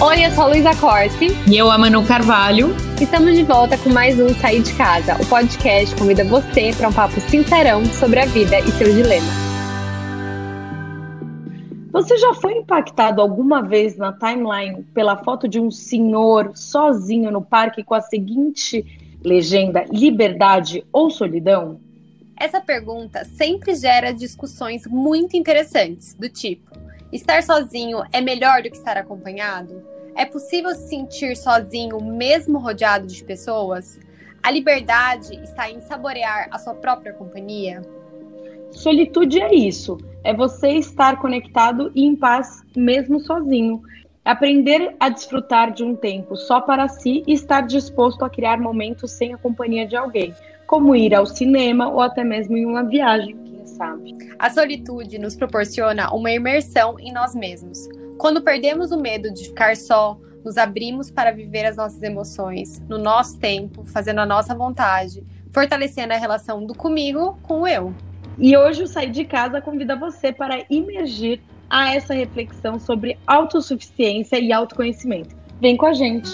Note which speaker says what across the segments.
Speaker 1: Oi, eu sou a Luísa Corte.
Speaker 2: E eu, a Manu Carvalho.
Speaker 1: Estamos de volta com mais um Sair de Casa. O podcast convida você para um papo sincerão sobre a vida e seus dilemas.
Speaker 3: Você já foi impactado alguma vez na timeline pela foto de um senhor sozinho no parque com a seguinte legenda: liberdade ou solidão?
Speaker 1: Essa pergunta sempre gera discussões muito interessantes, do tipo: estar sozinho é melhor do que estar acompanhado? É possível se sentir sozinho mesmo rodeado de pessoas? A liberdade está em saborear a sua própria companhia?
Speaker 3: Solitude é isso, é você estar conectado e em paz mesmo sozinho. Aprender a desfrutar de um tempo só para si e estar disposto a criar momentos sem a companhia de alguém, como ir ao cinema ou até mesmo em uma viagem, sabe.
Speaker 1: A solitude nos proporciona uma imersão em nós mesmos. Quando perdemos o medo de ficar só, nos abrimos para viver as nossas emoções, no nosso tempo, fazendo a nossa vontade, fortalecendo a relação do comigo com o eu.
Speaker 3: E hoje o Sair de Casa convida você para imergir a essa reflexão sobre autossuficiência e autoconhecimento. Vem com a gente!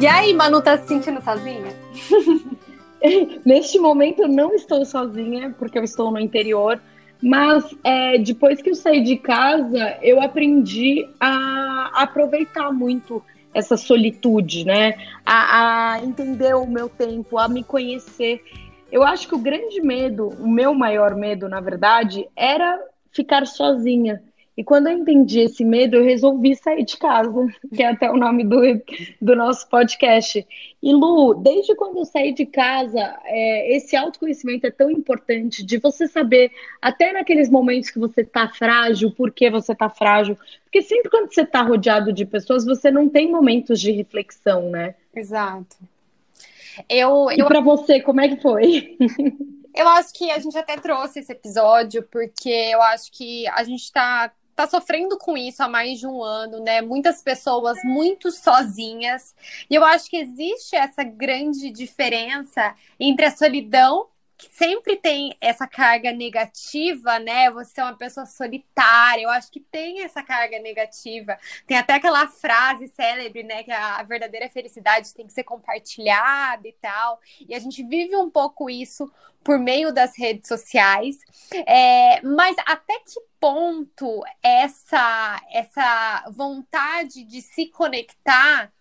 Speaker 1: E aí, Manu, tá se sentindo sozinha?
Speaker 3: Neste momento eu não estou sozinha, porque eu estou no interior, mas é, depois que eu saí de casa, eu aprendi a aproveitar muito essa solitude, né? A, a entender o meu tempo, a me conhecer. Eu acho que o grande medo, o meu maior medo, na verdade, era ficar sozinha. E quando eu entendi esse medo, eu resolvi sair de casa, que é até o nome do, do nosso podcast. E Lu, desde quando eu saí de casa, é, esse autoconhecimento é tão importante de você saber, até naqueles momentos que você está frágil, por que você está frágil. Porque sempre quando você está rodeado de pessoas, você não tem momentos de reflexão, né?
Speaker 1: Exato. Eu,
Speaker 3: e eu... para você, como é que foi?
Speaker 1: Eu acho que a gente até trouxe esse episódio, porque eu acho que a gente está tá sofrendo com isso há mais de um ano, né? Muitas pessoas muito sozinhas. E eu acho que existe essa grande diferença entre a solidão sempre tem essa carga negativa, né? Você é uma pessoa solitária. Eu acho que tem essa carga negativa. Tem até aquela frase célebre, né? Que a verdadeira felicidade tem que ser compartilhada e tal. E a gente vive um pouco isso por meio das redes sociais. É, mas até que ponto essa, essa vontade de se conectar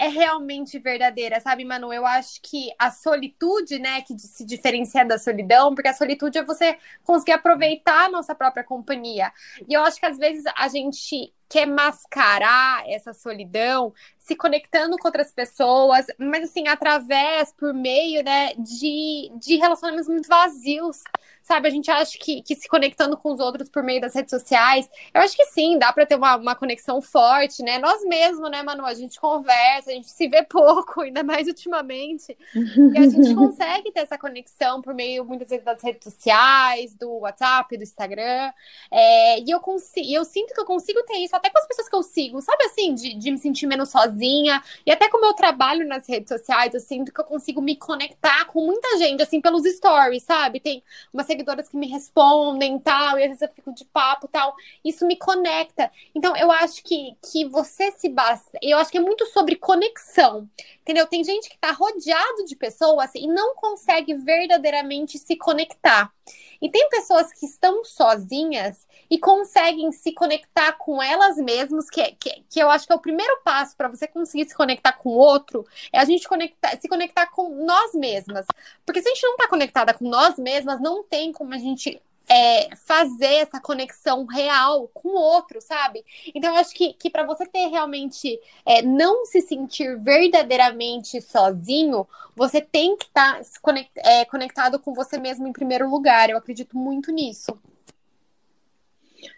Speaker 1: é realmente verdadeira, sabe, Manu? Eu acho que a solitude, né, que se diferencia da solidão, porque a solitude é você conseguir aproveitar a nossa própria companhia. E eu acho que às vezes a gente quer mascarar essa solidão se conectando com outras pessoas, mas assim, através, por meio, né, de, de relacionamentos muito vazios sabe? A gente acha que, que se conectando com os outros por meio das redes sociais, eu acho que sim, dá para ter uma, uma conexão forte, né? Nós mesmos, né, Manu? A gente conversa, a gente se vê pouco, ainda mais ultimamente. E a gente consegue ter essa conexão por meio, muitas vezes, das redes sociais, do WhatsApp, do Instagram. É, e eu, consigo, eu sinto que eu consigo ter isso até com as pessoas que eu sigo, sabe assim, de, de me sentir menos sozinha. E até com o meu trabalho nas redes sociais, eu sinto que eu consigo me conectar com muita gente, assim, pelos stories, sabe? Tem uma seguidoras que me respondem tal, e às vezes eu fico de papo tal. Isso me conecta. Então, eu acho que, que você se basta. Eu acho que é muito sobre conexão. Entendeu? Tem gente que está rodeado de pessoas e não consegue verdadeiramente se conectar. E tem pessoas que estão sozinhas e conseguem se conectar com elas mesmas, que, que, que eu acho que é o primeiro passo para você conseguir se conectar com o outro, é a gente conectar, se conectar com nós mesmas. Porque se a gente não está conectada com nós mesmas, não tem como a gente é, fazer essa conexão real com o outro, sabe? Então, eu acho que, que para você ter realmente é, não se sentir verdadeiramente sozinho, você tem que estar tá é, conectado com você mesmo em primeiro lugar. Eu acredito muito nisso.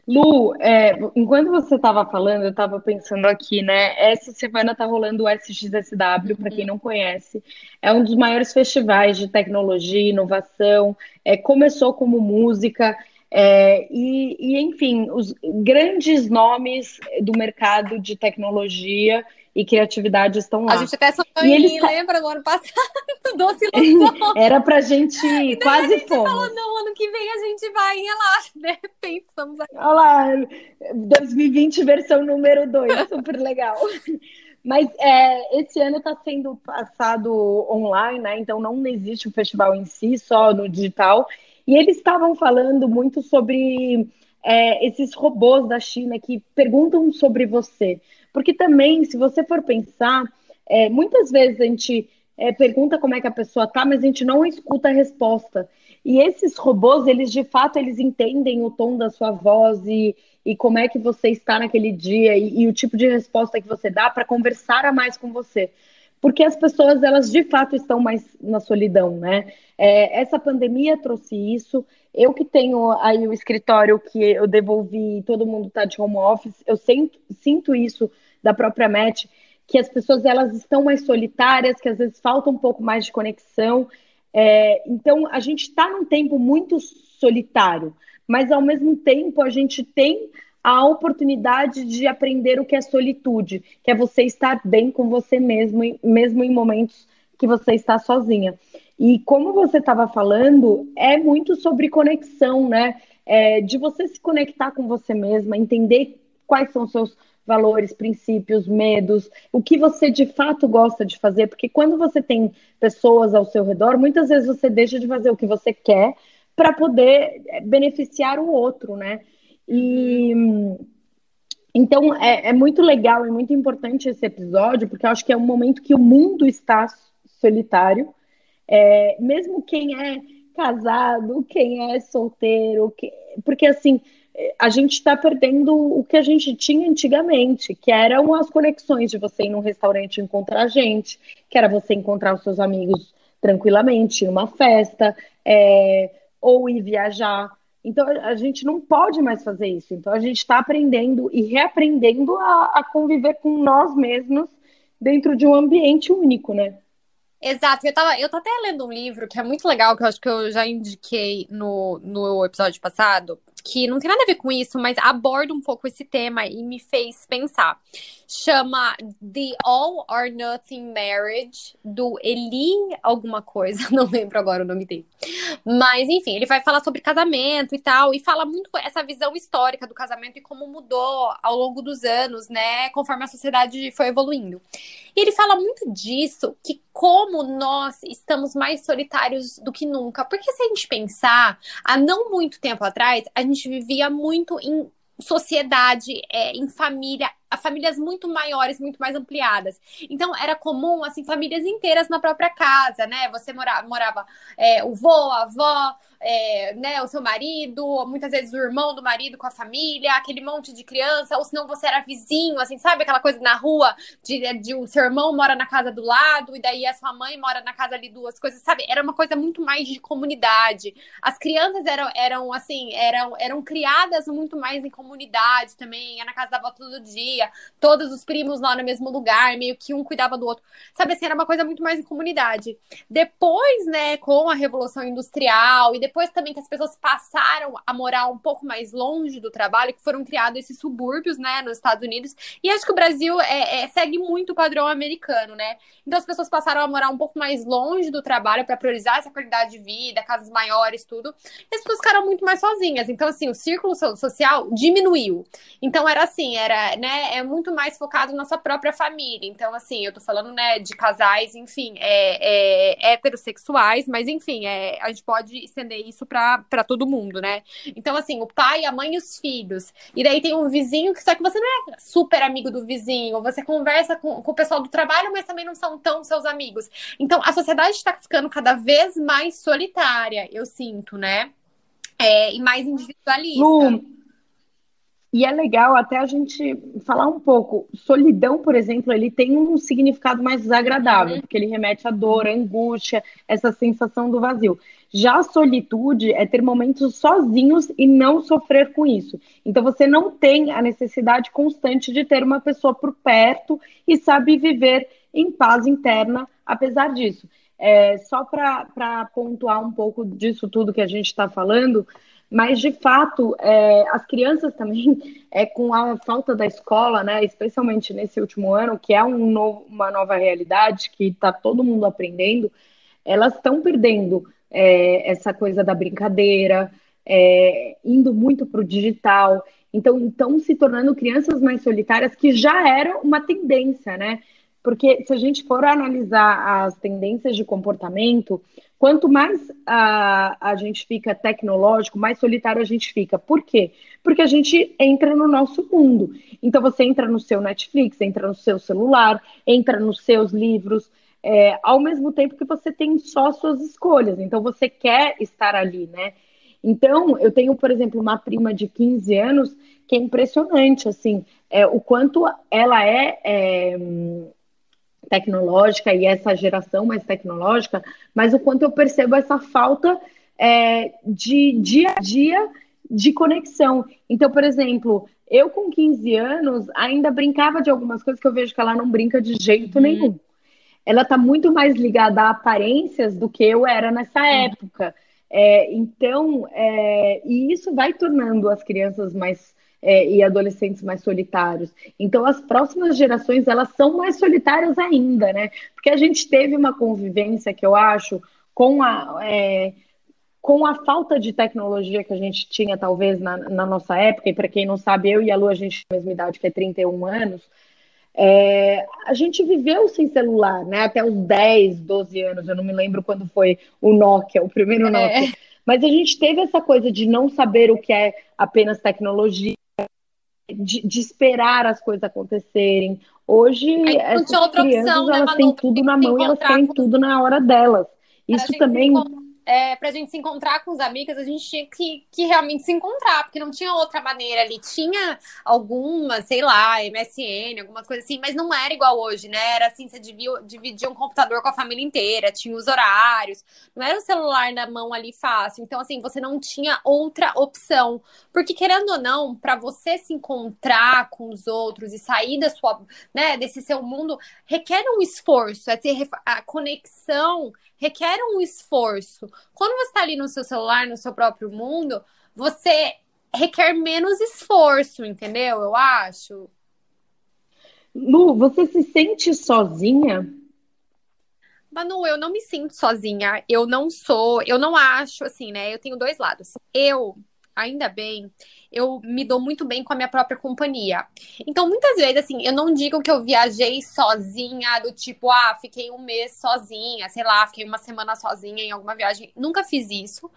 Speaker 3: Lu, é, enquanto você estava falando, eu estava pensando aqui, né? Essa semana está rolando o SXSW, para quem não conhece, é um dos maiores festivais de tecnologia inovação. É, começou como música, É, e, e, enfim, os grandes nomes do mercado de tecnologia e criatividade estão lá.
Speaker 1: A gente até sonhou e eles... lembra, no ano passado, doce ilusão.
Speaker 3: Era pra gente quase fomos.
Speaker 1: falou, não, ano que vem a gente vai, relaxa, de repente estamos aqui.
Speaker 3: Olha lá, 2020 versão número 2, super legal. Mas é, esse ano está sendo passado online, né? Então não existe o festival em si, só no digital. E eles estavam falando muito sobre é, esses robôs da China que perguntam sobre você. Porque também, se você for pensar, é, muitas vezes a gente é, pergunta como é que a pessoa tá, mas a gente não escuta a resposta. E esses robôs, eles de fato, eles entendem o tom da sua voz e, e como é que você está naquele dia e, e o tipo de resposta que você dá para conversar a mais com você. Porque as pessoas, elas de fato estão mais na solidão, né? É, essa pandemia trouxe isso. Eu que tenho aí o escritório que eu devolvi, todo mundo está de home office, eu sinto, sinto isso da própria Met, que as pessoas elas estão mais solitárias, que às vezes falta um pouco mais de conexão. É, então, a gente está num tempo muito solitário, mas ao mesmo tempo a gente tem a oportunidade de aprender o que é solitude, que é você estar bem com você mesmo, mesmo em momentos que você está sozinha. E como você estava falando, é muito sobre conexão, né? É, de você se conectar com você mesma, entender quais são os seus valores, princípios, medos, o que você de fato gosta de fazer, porque quando você tem pessoas ao seu redor, muitas vezes você deixa de fazer o que você quer para poder é, beneficiar o outro, né? E então é, é, muito legal e muito importante esse episódio, porque eu acho que é um momento que o mundo está solitário, é, mesmo quem é casado, quem é solteiro, que, porque assim a gente está perdendo o que a gente tinha antigamente, que eram as conexões de você ir num restaurante encontrar gente, que era você encontrar os seus amigos tranquilamente numa festa, é, ou ir viajar. Então a gente não pode mais fazer isso. Então a gente está aprendendo e reaprendendo a, a conviver com nós mesmos dentro de um ambiente único, né?
Speaker 1: Exato, eu tava, eu tô até lendo um livro que é muito legal, que eu acho que eu já indiquei no, no episódio passado, que não tem nada a ver com isso, mas aborda um pouco esse tema e me fez pensar. Chama The All or Nothing Marriage, do Eli alguma coisa, não lembro agora o nome dele. Mas, enfim, ele vai falar sobre casamento e tal, e fala muito essa visão histórica do casamento e como mudou ao longo dos anos, né, conforme a sociedade foi evoluindo. E ele fala muito disso, que como nós estamos mais solitários do que nunca. Porque se a gente pensar, há não muito tempo atrás, a gente vivia muito em sociedade, é, em família, famílias muito maiores, muito mais ampliadas. Então, era comum, assim, famílias inteiras na própria casa, né? Você morava, morava é, o vô, a avó, é, né, o seu marido, muitas vezes o irmão do marido com a família, aquele monte de criança, ou senão você era vizinho, assim, sabe aquela coisa na rua de, de o seu irmão mora na casa do lado e daí a sua mãe mora na casa ali duas coisas, sabe? Era uma coisa muito mais de comunidade. As crianças eram, eram assim, eram, eram criadas muito mais em comunidade também, ia na casa da avó todo dia, todos os primos lá no mesmo lugar, meio que um cuidava do outro. Sabe assim, era uma coisa muito mais em comunidade. Depois, né, com a Revolução Industrial e depois também que as pessoas passaram a morar um pouco mais longe do trabalho, que foram criados esses subúrbios, né, nos Estados Unidos. E acho que o Brasil é, é, segue muito o padrão americano, né? Então as pessoas passaram a morar um pouco mais longe do trabalho para priorizar essa qualidade de vida, casas maiores, tudo. E as pessoas ficaram muito mais sozinhas. Então, assim, o círculo social diminuiu. Então era assim, era, né, é muito mais focado na sua própria família. Então, assim, eu tô falando, né, de casais, enfim, é, é heterossexuais, mas enfim, é, a gente pode estender isso para todo mundo, né? Então, assim, o pai, a mãe e os filhos. E daí tem um vizinho que só que você não é super amigo do vizinho, você conversa com, com o pessoal do trabalho, mas também não são tão seus amigos. Então, a sociedade está ficando cada vez mais solitária, eu sinto, né? É, e mais individualista.
Speaker 3: E é legal até a gente falar um pouco. Solidão, por exemplo, ele tem um significado mais desagradável, porque ele remete à dor, à angústia, essa sensação do vazio. Já a solitude é ter momentos sozinhos e não sofrer com isso. Então você não tem a necessidade constante de ter uma pessoa por perto e sabe viver em paz interna, apesar disso. É, só para pontuar um pouco disso tudo que a gente está falando, Mas, de fato, é, as crianças também, é, com a falta da escola, né, especialmente nesse último ano, que é um novo, uma nova realidade, que está todo mundo aprendendo, elas estão perdendo é, essa coisa da brincadeira, é, indo muito para o digital. Então, estão se tornando crianças mais solitárias, que já era uma tendência, né? Porque se a gente for analisar as tendências de comportamento, quanto mais a, a gente fica tecnológico, mais solitário a gente fica. Por quê? Porque a gente entra no nosso mundo. Então você entra no seu Netflix, entra no seu celular, entra nos seus livros, é, ao mesmo tempo que você tem só suas escolhas. Então você quer estar ali, né? Então, eu tenho, por exemplo, uma prima de 15 anos que é impressionante, assim, é, o quanto ela é, é tecnológica e essa geração mais tecnológica, mas o quanto eu percebo essa falta é, de dia a dia de conexão. Então, por exemplo, eu com 15 anos ainda brincava de algumas coisas que eu vejo que ela não brinca de jeito uhum. nenhum. Ela está muito mais ligada a aparências do que eu era nessa uhum. época. É, então, é, e isso vai tornando as crianças mais é, e adolescentes mais solitários. Então, as próximas gerações elas são mais solitárias ainda, né? Porque a gente teve uma convivência que eu acho com a é, com a falta de tecnologia que a gente tinha, talvez, na, na nossa época, e para quem não sabe, eu e a Lu, a gente tem a mesma idade, que é 31 anos, é, a gente viveu sem celular, né? Até os 10, 12 anos, eu não me lembro quando foi o Nokia, o primeiro é. Nokia. É. Mas a gente teve essa coisa de não saber o que é apenas tecnologia, de, de esperar as coisas acontecerem. Hoje, essas crianças, opção, né, elas têm tudo na mão e elas têm tudo na hora delas. Isso também
Speaker 1: é, pra gente se encontrar com os amigos, a gente tinha que, que realmente se encontrar, porque não tinha outra maneira ali. Tinha alguma, sei lá, MSN, algumas coisas assim, mas não era igual hoje, né? Era assim, você dividia, dividia um computador com a família inteira, tinha os horários, não era o celular na mão ali fácil. Então, assim, você não tinha outra opção. Porque, querendo ou não, para você se encontrar com os outros e sair da sua, né, desse seu mundo, requer um esforço, é a conexão requer um esforço. Quando você está ali no seu celular, no seu próprio mundo, você requer menos esforço, entendeu? Eu acho.
Speaker 3: Lu, você se sente sozinha?
Speaker 1: Manu, eu não me sinto sozinha. Eu não sou, eu não acho assim, né? Eu tenho dois lados. Eu, ainda bem, eu me dou muito bem com a minha própria companhia. Então, muitas vezes, assim, eu não digo que eu viajei sozinha, do tipo, ah, fiquei um mês sozinha, sei lá, fiquei uma semana sozinha em alguma viagem. Nunca fiz isso.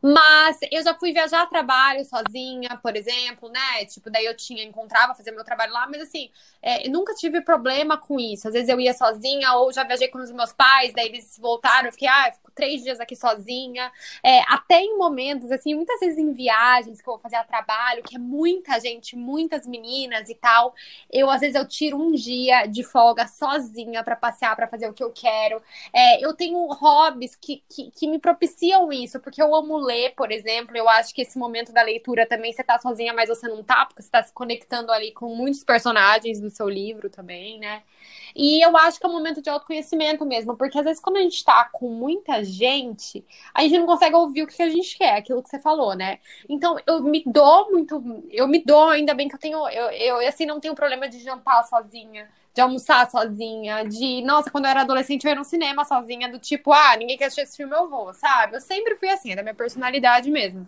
Speaker 1: Mas eu já fui viajar a trabalho sozinha, por exemplo, né? Tipo, daí eu tinha, encontrava, fazer meu trabalho lá, mas assim, é, eu nunca tive problema com isso. Às vezes eu ia sozinha, ou já viajei com os meus pais, daí eles voltaram, eu fiquei, ah, fico três dias aqui sozinha. É, até em momentos, assim, muitas vezes em viagens que eu vou fazer a trabalho que é muita gente, muitas meninas e tal, eu às vezes eu tiro um dia de folga sozinha para passear, para fazer o que eu quero. É, eu tenho hobbies que, que, que, me propiciam isso, porque eu amo ler, por exemplo. Eu acho que esse momento da leitura também você tá sozinha, mas você não tá, porque você tá se conectando ali com muitos personagens do seu livro também, né? E eu acho que é um momento de autoconhecimento mesmo, porque às vezes quando a gente tá com muita gente, a gente não consegue ouvir o que a gente quer, aquilo que você falou, né? Então eu me dou muito, eu me dou, ainda bem que eu tenho, eu, eu assim não tenho problema de jantar sozinha, de almoçar sozinha, de, nossa, quando eu era adolescente eu ia no cinema sozinha, do tipo, ah, ninguém quer assistir esse filme, eu vou, sabe? Eu sempre fui assim, é da minha personalidade mesmo.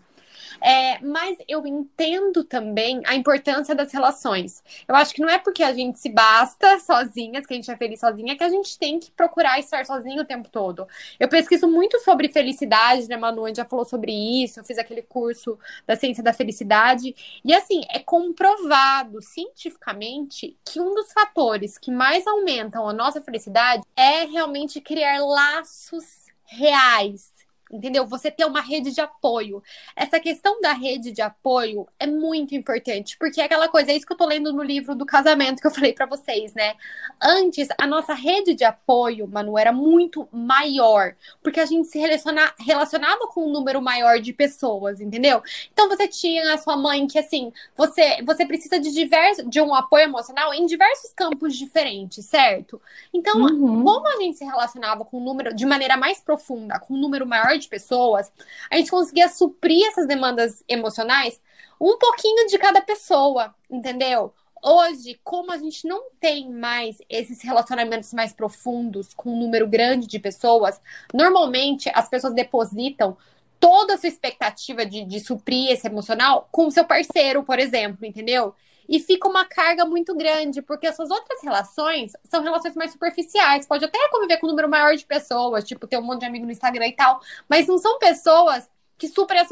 Speaker 1: É, mas eu entendo também a importância das relações. Eu acho que não é porque a gente se basta sozinhas, que a gente é feliz sozinha, que a gente tem que procurar estar sozinho o tempo todo. Eu pesquiso muito sobre felicidade, né, Manu? A gente já falou sobre isso, eu fiz aquele curso da ciência da felicidade. E assim, é comprovado cientificamente que um dos fatores que mais aumentam a nossa felicidade é realmente criar laços reais entendeu? Você ter uma rede de apoio. Essa questão da rede de apoio é muito importante, porque é aquela coisa, é isso que eu tô lendo no livro do casamento que eu falei para vocês, né? Antes, a nossa rede de apoio, Manu, era muito maior, porque a gente se relaciona, relacionava com um número maior de pessoas, entendeu? Então você tinha a sua mãe que assim, você você precisa de diversos de um apoio emocional em diversos campos diferentes, certo? Então, uhum. como a gente se relacionava com um número de maneira mais profunda, com um número maior de pessoas, a gente conseguia suprir essas demandas emocionais um pouquinho de cada pessoa, entendeu? Hoje, como a gente não tem mais esses relacionamentos mais profundos com um número grande de pessoas, normalmente as pessoas depositam toda a sua expectativa de, de suprir esse emocional com o seu parceiro, por exemplo, entendeu? E fica uma carga muito grande, porque as suas outras relações são relações mais superficiais. Pode até conviver com um número maior de pessoas, tipo, ter um monte de amigo no Instagram e tal, mas não são pessoas que suprem a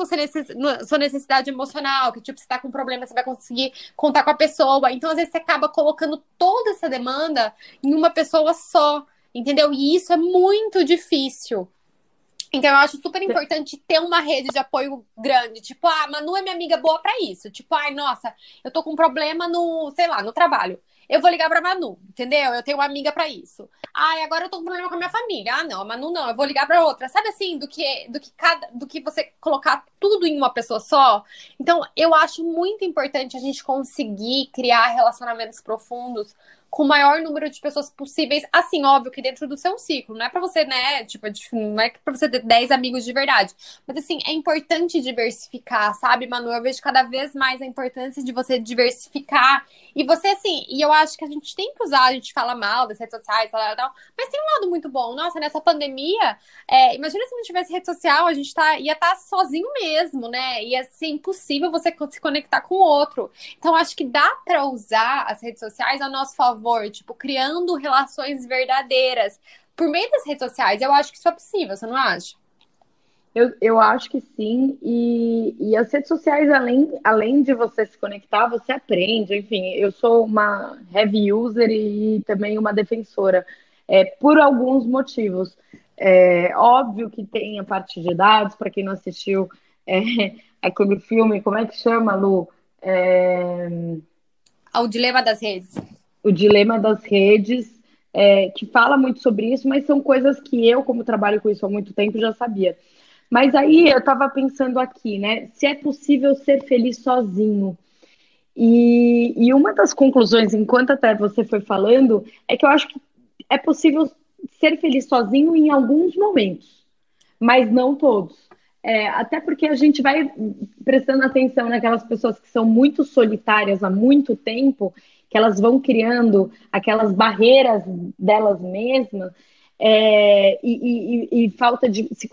Speaker 1: sua necessidade emocional, que tipo, você tá com problema, você vai conseguir contar com a pessoa. Então, às vezes, você acaba colocando toda essa demanda em uma pessoa só, entendeu? E isso é muito difícil. Então, eu acho super importante ter uma rede de apoio grande. Tipo, ah, Manu é minha amiga boa para isso. Tipo, ai, nossa, eu tô com um problema no, sei lá, no trabalho eu vou ligar pra Manu, entendeu? Eu tenho uma amiga para isso. Ai, agora eu tô com problema com a minha família. Ah, não, a Manu não, eu vou ligar para outra. Sabe assim, do que do que cada do que você colocar tudo em uma pessoa só? Então, eu acho muito importante a gente conseguir criar relacionamentos profundos com o maior número de pessoas possíveis, assim, óbvio que dentro do seu ciclo, não é para você, né, tipo, não é para você ter 10 amigos de verdade, mas assim, é importante diversificar, sabe, Manu? Eu vejo cada vez mais a importância de você diversificar e você, assim, e eu acho que a gente tem que usar, a gente fala mal das redes sociais, tal, tal, mas tem um lado muito bom. Nossa, nessa pandemia, é, imagina se não tivesse rede social, a gente tá, ia estar tá sozinho mesmo, né? Ia ser impossível você se conectar com o outro. Então, acho que dá para usar as redes sociais a nosso favor, tipo, criando relações verdadeiras por meio das redes sociais. Eu acho que isso é possível, você não acha?
Speaker 3: Eu, eu acho que sim, e, e as redes sociais, além, além de você se conectar, você aprende. Enfim, eu sou uma heavy user e também uma defensora, é, por alguns motivos. É óbvio que tem a parte de dados, para quem não assistiu é, aquele filme, como é que chama, Lu? É...
Speaker 1: O Dilema das Redes.
Speaker 3: O Dilema das Redes, é, que fala muito sobre isso, mas são coisas que eu, como trabalho com isso há muito tempo, já sabia. Mas aí eu estava pensando aqui, né? Se é possível ser feliz sozinho. E, e uma das conclusões, enquanto até você foi falando, é que eu acho que é possível ser feliz sozinho em alguns momentos, mas não todos. É, até porque a gente vai prestando atenção naquelas pessoas que são muito solitárias há muito tempo, que elas vão criando aquelas barreiras delas mesmas, é, e, e, e, falta de se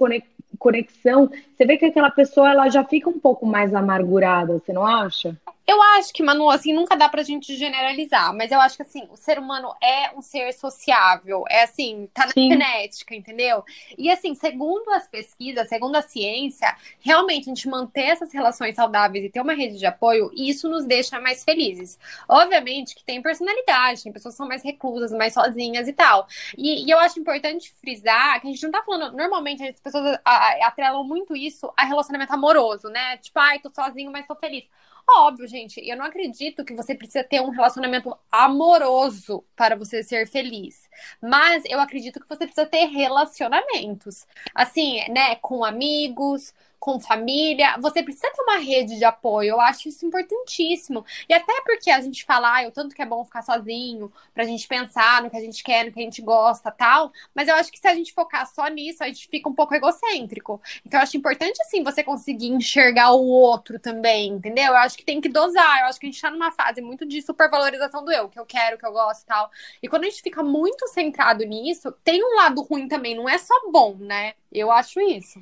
Speaker 3: conexão, você vê que aquela pessoa ela já fica um pouco mais amargurada, você não acha?
Speaker 1: Eu acho que, Manu, assim, nunca dá pra gente generalizar, mas eu acho que, assim, o ser humano é um ser sociável, é assim, tá na Sim. genética, entendeu? E, assim, segundo as pesquisas, segundo a ciência, realmente a gente manter essas relações saudáveis e ter uma rede de apoio, isso nos deixa mais felizes. Obviamente que tem personalidade, tem pessoas que são mais reclusas, mais sozinhas e tal. E, e eu acho importante frisar que a gente não tá falando, normalmente as pessoas atrelam muito isso a relacionamento amoroso, né? Tipo, ai, tô sozinho, mas tô feliz. Óbvio, gente, eu não acredito que você precisa ter um relacionamento amoroso para você ser feliz. Mas eu acredito que você precisa ter relacionamentos. Assim, né, com amigos, com família, você precisa ter uma rede de apoio. Eu acho isso importantíssimo. E até porque a gente fala, ah, o tanto que é bom ficar sozinho, pra gente pensar no que a gente quer, no que a gente gosta, tal. Mas eu acho que se a gente focar só nisso, a gente fica um pouco egocêntrico. Então eu acho importante, assim, você conseguir enxergar o outro também, entendeu? Eu acho que tem que dosar. Eu acho que a gente tá numa fase muito de supervalorização do eu, que eu quero, que eu gosto e tal. E quando a gente fica muito centrado nisso, tem um lado ruim também, não é só bom, né? Eu acho isso.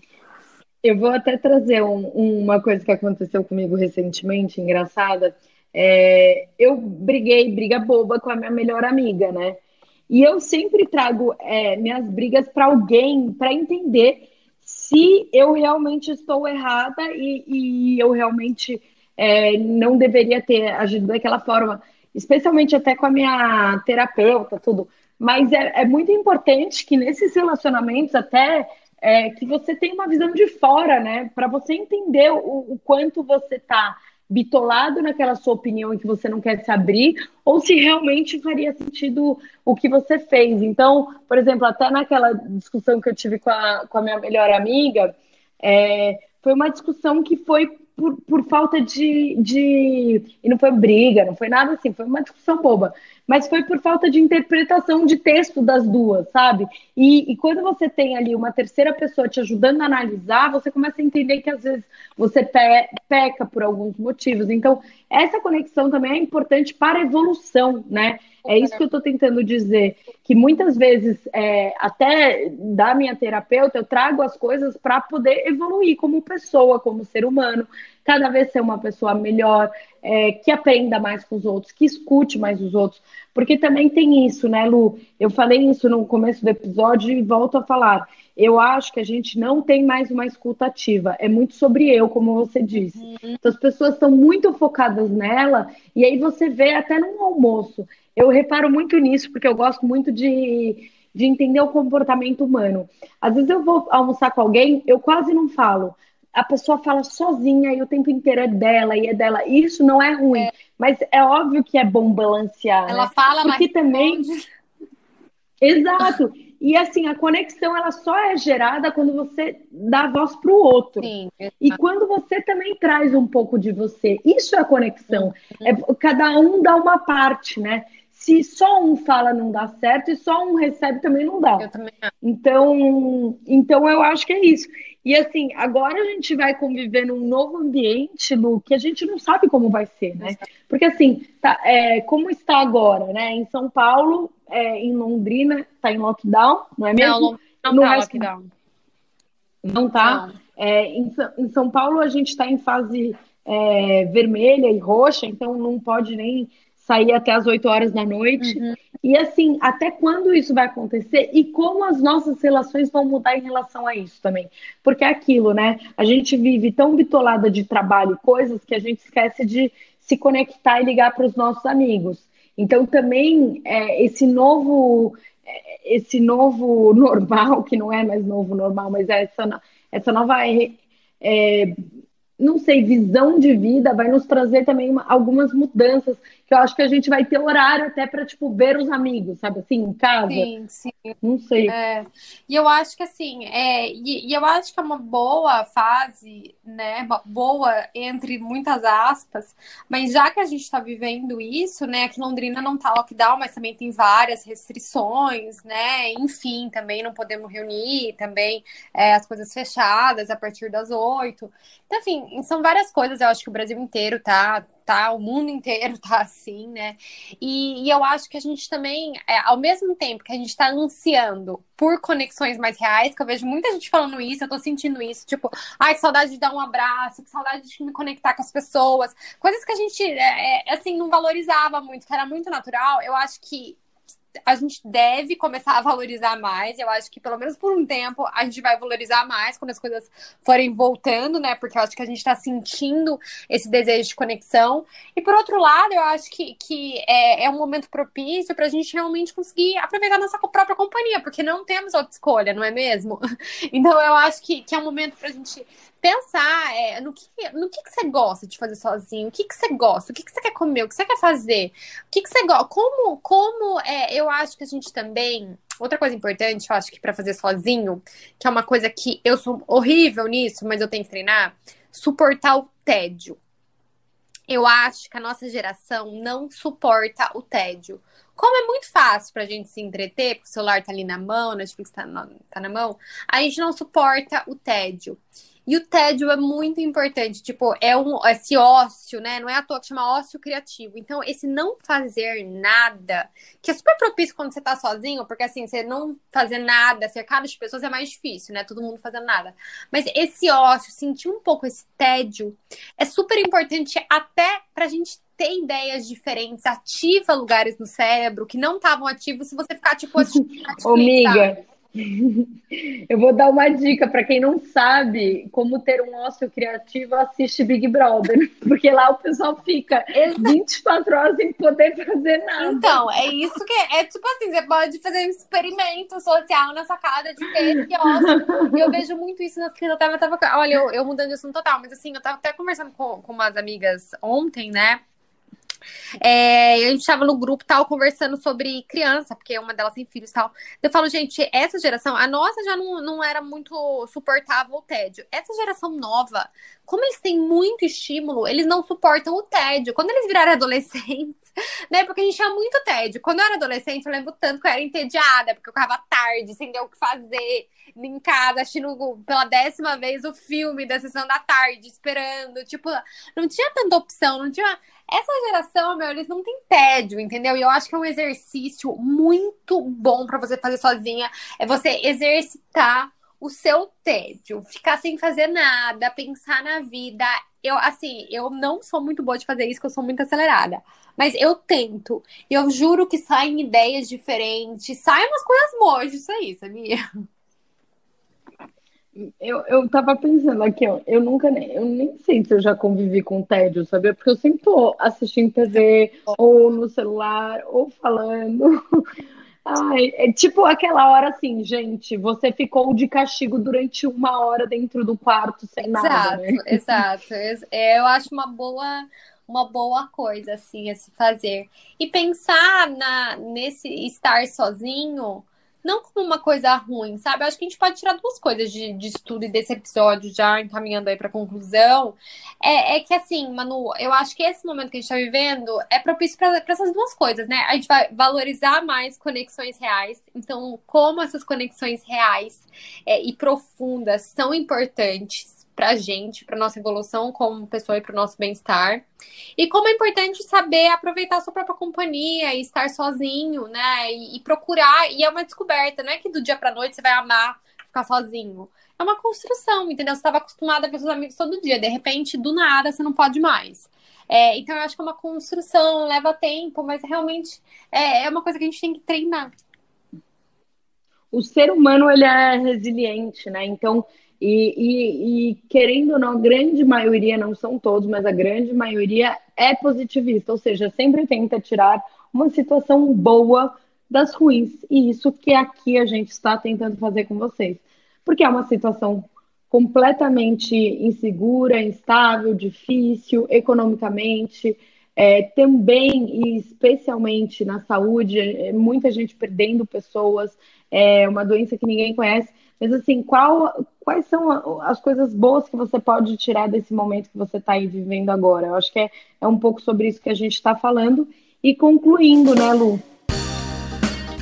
Speaker 3: Eu vou até trazer um, uma coisa que aconteceu comigo recentemente, engraçada. É, eu briguei, briga boba com a minha melhor amiga, né? E eu sempre trago é, minhas brigas para alguém para entender se eu realmente estou errada e, e eu realmente é, não deveria ter agido daquela forma, especialmente até com a minha terapeuta, tudo. Mas é, é muito importante que nesses relacionamentos, até é, que você tem uma visão de fora, né? Para você entender o, o quanto você está bitolado naquela sua opinião e que você não quer se abrir, ou se realmente faria sentido o que você fez. Então, por exemplo, até naquela discussão que eu tive com a, com a minha melhor amiga, é, foi uma discussão que foi por, por falta de, de. E não foi briga, não foi nada assim, foi uma discussão boba. Mas foi por falta de interpretação de texto das duas, sabe? E, e quando você tem ali uma terceira pessoa te ajudando a analisar, você começa a entender que às vezes você pe peca por alguns motivos. Então, essa conexão também é importante para a evolução, né? É isso que eu estou tentando dizer. Que muitas vezes, é, até da minha terapeuta, eu trago as coisas para poder evoluir como pessoa, como ser humano, cada vez ser uma pessoa melhor, é, que aprenda mais com os outros, que escute mais os outros. Porque também tem isso, né, Lu? Eu falei isso no começo do episódio e volto a falar. Eu acho que a gente não tem mais uma escuta ativa. É muito sobre eu, como você disse. Uhum. Então, as pessoas estão muito focadas nela, e aí você vê até no almoço. Eu reparo muito nisso, porque eu gosto muito de, de entender o comportamento humano. Às vezes eu vou almoçar com alguém, eu quase não falo. A pessoa fala sozinha e o tempo inteiro é dela e é dela. Isso não é ruim, é. mas é óbvio que é bom balancear.
Speaker 1: Ela
Speaker 3: né?
Speaker 1: fala,
Speaker 3: porque também. Exato. E assim, a conexão ela só é gerada quando você dá voz para o outro. Sim, e quando você também traz um pouco de você. Isso é conexão. Uhum. É, cada um dá uma parte, né? se só um fala não dá certo e só um recebe também não dá.
Speaker 1: Eu também.
Speaker 3: Então, então eu acho que é isso. E assim, agora a gente vai conviver num novo ambiente, Lu, que a gente não sabe como vai ser, né? Porque assim, tá, é, como está agora, né? Em São Paulo, é, em Londrina, está em lockdown, não é mesmo?
Speaker 1: Não, não no tá resto... lockdown.
Speaker 3: Não tá? Não. É, em, em, São Paulo a gente está em fase é, vermelha e roxa, então não pode nem sair até as 8 horas da noite. Uhum. E assim, até quando isso vai acontecer e como as nossas relações vão mudar em relação a isso também. Porque é aquilo, né? A gente vive tão bitolada de trabalho e coisas que a gente esquece de se conectar e ligar para os nossos amigos. Então também é, esse novo é, esse novo normal, que não é mais novo normal, mas é essa, essa nova é, não sei, visão de vida vai nos trazer também uma, algumas mudanças que eu acho que a gente vai ter horário até para tipo ver os amigos, sabe assim, em casa.
Speaker 1: Sim, sim.
Speaker 3: Não sei.
Speaker 1: É. E eu acho que assim, é, e, e, eu acho que é uma boa fase, né? Boa entre muitas aspas, mas já que a gente está vivendo isso, né? Aqui em Londrina não tá lockdown, mas também tem várias restrições, né? Enfim, também não podemos reunir, também é, as coisas fechadas a partir das oito. Então, enfim, são várias coisas, eu acho que o Brasil inteiro tá tá, o mundo inteiro tá assim, né? E, e eu acho que a gente também, é, ao mesmo tempo que a gente tá ansiando por conexões mais reais, que eu vejo muita gente falando isso, eu tô sentindo isso, tipo, ai, que saudade de dar um abraço, que saudade de me conectar com as pessoas, coisas que a gente, é, é, assim, não valorizava muito, que era muito natural, eu acho que a gente deve começar a valorizar mais. Eu acho que, pelo menos por um tempo, a gente vai valorizar mais quando as coisas forem voltando, né? Porque eu acho que a gente está sentindo esse desejo de conexão. E por outro lado, eu acho que, que é, é um momento propício para a gente realmente conseguir aproveitar nossa própria companhia, porque não temos outra escolha, não é mesmo? Então eu acho que, que é um momento para a gente pensar é, no, que, no que, que você gosta de fazer sozinho, o que, que você gosta, o que, que você quer comer, o que você quer fazer, o que, que você gosta, como, como é, eu acho que a gente também. Outra coisa importante, eu acho que para fazer sozinho, que é uma coisa que eu sou horrível nisso, mas eu tenho que treinar, suportar o tédio. Eu acho que a nossa geração não suporta o tédio. Como é muito fácil pra gente se entreter, porque o celular tá ali na mão, Netflix tá na, tá na mão, a gente não suporta o tédio. E o tédio é muito importante, tipo, é um esse ócio, né? Não é à toa que chama ócio criativo. Então, esse não fazer nada, que é super propício quando você tá sozinho, porque assim, você não fazer nada, cercado de pessoas é mais difícil, né? Todo mundo fazendo nada. Mas esse ócio, sentir um pouco esse tédio, é super importante até pra gente ter ideias diferentes, ativa lugares no cérebro que não estavam ativos se você ficar, tipo, assistindo
Speaker 3: Ô, amiga, Eu vou dar uma dica para quem não sabe como ter um ócio criativo, assiste Big Brother, porque lá o pessoal fica 24 horas sem poder fazer nada.
Speaker 1: Então, é isso que é, é tipo assim, você pode fazer um experimento social na sacada de ter esse ócio. E eu vejo muito isso nas que eu tava, tava olha, eu, eu mudando de assunto total, mas assim, eu tava até conversando com, com umas amigas ontem, né? É, a gente estava no grupo tal, conversando sobre criança, porque uma delas tem filhos e tal. Eu falo, gente, essa geração, a nossa já não, não era muito suportável o tédio. Essa geração nova, como eles têm muito estímulo, eles não suportam o tédio. Quando eles virarem adolescentes, né? Porque a gente tinha muito tédio. Quando eu era adolescente, eu lembro tanto que eu era entediada, porque eu ficava tarde, sem ter o que fazer, em casa, assistindo pela décima vez o filme da sessão da tarde, esperando. Tipo, não tinha tanta opção, não tinha. Essa geração, meu, eles não têm tédio, entendeu? E eu acho que é um exercício muito bom para você fazer sozinha. É você exercitar o seu tédio, ficar sem fazer nada, pensar na vida. Eu, assim, eu não sou muito boa de fazer isso, porque eu sou muito acelerada. Mas eu tento. E eu juro que saem ideias diferentes, saem umas coisas boas disso aí, sabia?
Speaker 3: Eu, eu tava pensando aqui, ó, eu nunca nem, eu nem sei se eu já convivi com tédio, sabia? Porque eu sempre tô assistindo TV, ou no celular, ou falando. Ai, é tipo aquela hora assim, gente, você ficou de castigo durante uma hora dentro do quarto sem
Speaker 1: exato,
Speaker 3: nada, né?
Speaker 1: Exato, é, eu acho uma boa, uma boa coisa, assim, a se fazer. E pensar na, nesse estar sozinho não como uma coisa ruim, sabe? Eu acho que a gente pode tirar duas coisas de, de estudo e desse episódio, já encaminhando aí pra conclusão. É, é, que, assim, Manu, eu acho que esse momento que a gente tá vivendo é propício para essas duas coisas, né? A gente vai valorizar mais conexões reais. Então, como essas conexões reais é, e profundas são importantes pra gente, pra nossa evolução como pessoa e pro nosso bem-estar. E como é importante saber aproveitar a sua própria companhia e estar sozinho, né? E, e procurar, e é uma descoberta, não é que do dia pra noite você vai amar ficar sozinho. É uma construção, entendeu? Você estava acostumada a ver seus amigos todo dia, de repente, do nada, você não pode mais. É, então, eu acho que é uma construção, leva tempo, mas realmente é, é uma coisa que a gente tem que treinar.
Speaker 3: O ser humano, ele é resiliente, né? Então, e, e, e, querendo ou não, a grande maioria, não são todos, mas a grande maioria é positivista, ou seja, sempre tenta tirar uma situação boa das ruins. E isso que aqui a gente está tentando fazer com vocês. Porque é uma situação completamente insegura, instável, difícil, economicamente, é, também e especialmente na saúde, é, muita gente perdendo pessoas, é uma doença que ninguém conhece. Mas assim, qual, quais são as coisas boas que você pode tirar desse momento que você está aí vivendo agora? Eu acho que é, é um pouco sobre isso que a gente está falando. E concluindo, né, Lu?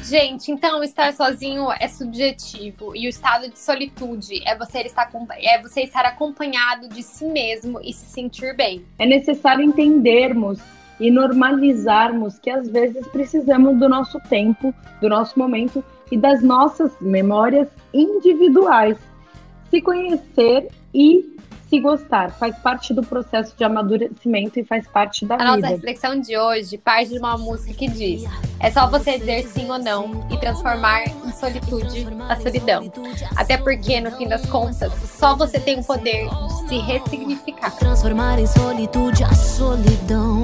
Speaker 1: Gente, então estar sozinho é subjetivo e o estado de solitude é você estar, é você estar acompanhado de si mesmo e se sentir bem.
Speaker 3: É necessário entendermos e normalizarmos que às vezes precisamos do nosso tempo, do nosso momento e das nossas memórias individuais. Se conhecer e se gostar faz parte do processo de amadurecimento e faz parte da
Speaker 1: a
Speaker 3: vida.
Speaker 1: A nossa reflexão de hoje parte de uma música que diz: é só você dizer sim ou não e transformar em solitude a solidão. Até porque, no fim das contas, só você tem o poder de se ressignificar.
Speaker 4: Transformar em solitude a solidão.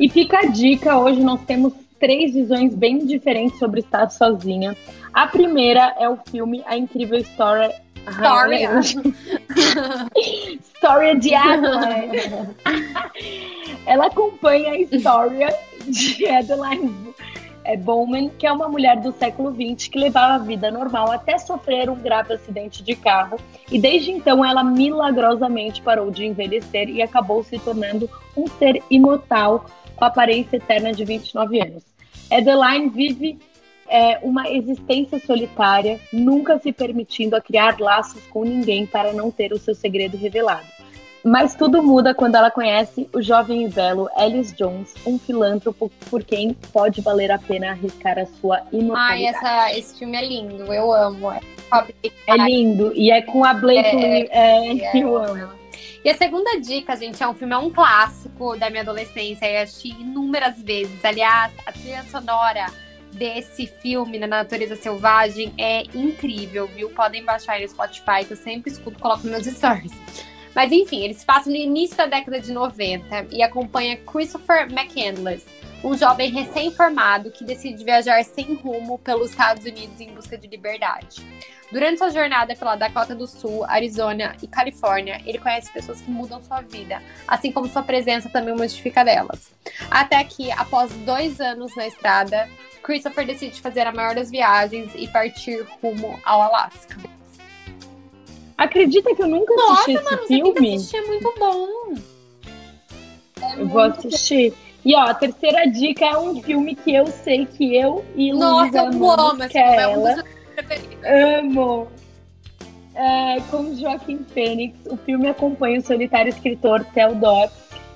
Speaker 3: E fica a dica: hoje nós temos três visões bem diferentes sobre estar sozinha. A primeira é o filme A Incrível História.
Speaker 1: História.
Speaker 3: História de Adeline. Ela acompanha a história de Adeline Bowman, que é uma mulher do século XX que levava a vida normal até sofrer um grave acidente de carro. E desde então ela milagrosamente parou de envelhecer e acabou se tornando um ser imortal com aparência eterna de 29 anos. Adeline vive é, uma existência solitária, nunca se permitindo a criar laços com ninguém para não ter o seu segredo revelado. Mas tudo muda quando ela conhece o jovem e belo Ellis Jones, um filântropo por quem pode valer a pena arriscar a sua imortalidade.
Speaker 1: Ai, essa, esse filme é lindo, eu amo. É,
Speaker 3: é lindo, e é com a Blake é, é, é, eu amo.
Speaker 1: E a segunda dica, gente, é um filme, é um clássico da minha adolescência. Eu assisti inúmeras vezes. Aliás, a trilha sonora desse filme, na Natureza Selvagem, é incrível, viu? Podem baixar aí no Spotify, que eu sempre escuto, coloco nos meus stories. Mas enfim, eles passam no início da década de 90 e acompanha Christopher McCandless, um jovem recém-formado que decide viajar sem rumo pelos Estados Unidos em busca de liberdade. Durante sua jornada pela Dakota do Sul, Arizona e Califórnia, ele conhece pessoas que mudam sua vida, assim como sua presença também modifica delas. Até que, após dois anos na estrada, Christopher decide fazer a maior das viagens e partir rumo ao Alasca.
Speaker 3: Acredita que eu nunca
Speaker 1: Nossa,
Speaker 3: assisti
Speaker 1: mano,
Speaker 3: esse
Speaker 1: você tem que
Speaker 3: filme?
Speaker 1: assistir, é muito bom. É
Speaker 3: Eu
Speaker 1: muito
Speaker 3: vou assistir. E ó, a terceira dica é um filme que eu sei que eu e
Speaker 1: Nossa,
Speaker 3: Luísa
Speaker 1: eu amo
Speaker 3: que é
Speaker 1: filme, é um.
Speaker 3: Amo! É, com Joaquim Fênix, o filme acompanha o solitário escritor Theodore,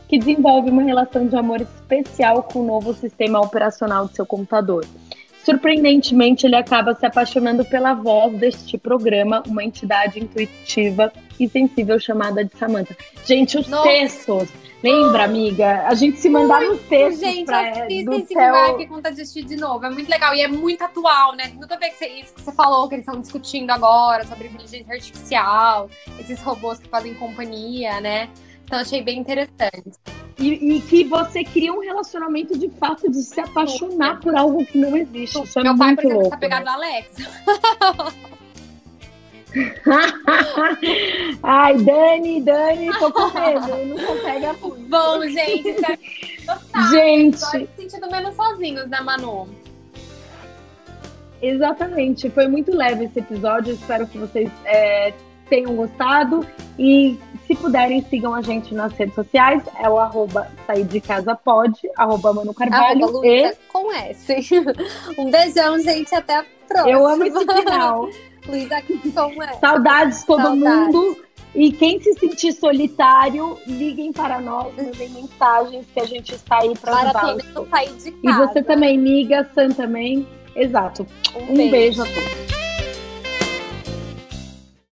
Speaker 3: que desenvolve uma relação de amor especial com o novo sistema operacional de seu computador. Surpreendentemente, ele acaba se apaixonando pela voz deste programa, uma entidade intuitiva e sensível chamada de Samantha. Gente, os
Speaker 1: Nossa.
Speaker 3: textos. Lembra, amiga? A gente se mandava os textos
Speaker 1: Gente,
Speaker 3: pra,
Speaker 1: assista
Speaker 3: do
Speaker 1: esse vai que conta de assistir de novo. É muito legal e é muito atual, né? Tudo a ver com isso que você falou, que eles estão discutindo agora sobre inteligência artificial, esses robôs que fazem companhia, né? Então achei bem interessante.
Speaker 3: E, e que você cria um relacionamento de fato de se apaixonar por algo que não existe. Isso é
Speaker 1: Meu pai,
Speaker 3: muito
Speaker 1: por exemplo,
Speaker 3: louco.
Speaker 1: tá pegado na Alexa.
Speaker 3: Ai, Dani, Dani, tô com medo. Não pega muito.
Speaker 1: Bom, gente, espero que gostaram.
Speaker 3: Gente,
Speaker 1: se sentindo menos sozinhos, né, Manu?
Speaker 3: exatamente. Foi muito leve esse episódio. Espero que vocês é, tenham gostado. E se puderem, sigam a gente nas redes sociais. É o arroba sair de casa pode, arroba Mano Carvalho.
Speaker 1: Arroba
Speaker 3: e
Speaker 1: com S. Um beijão, gente. Até a próxima.
Speaker 3: eu amo esse final.
Speaker 1: Luísa com S.
Speaker 3: Saudades todo
Speaker 1: Saudades.
Speaker 3: mundo. E quem se sentir solitário, liguem para nós, mandem mensagens que a gente está aí para ajudar.
Speaker 1: Maratona do sair de
Speaker 3: E
Speaker 1: casa.
Speaker 3: você também liga, Sam também. Exato. Um beijo a todos.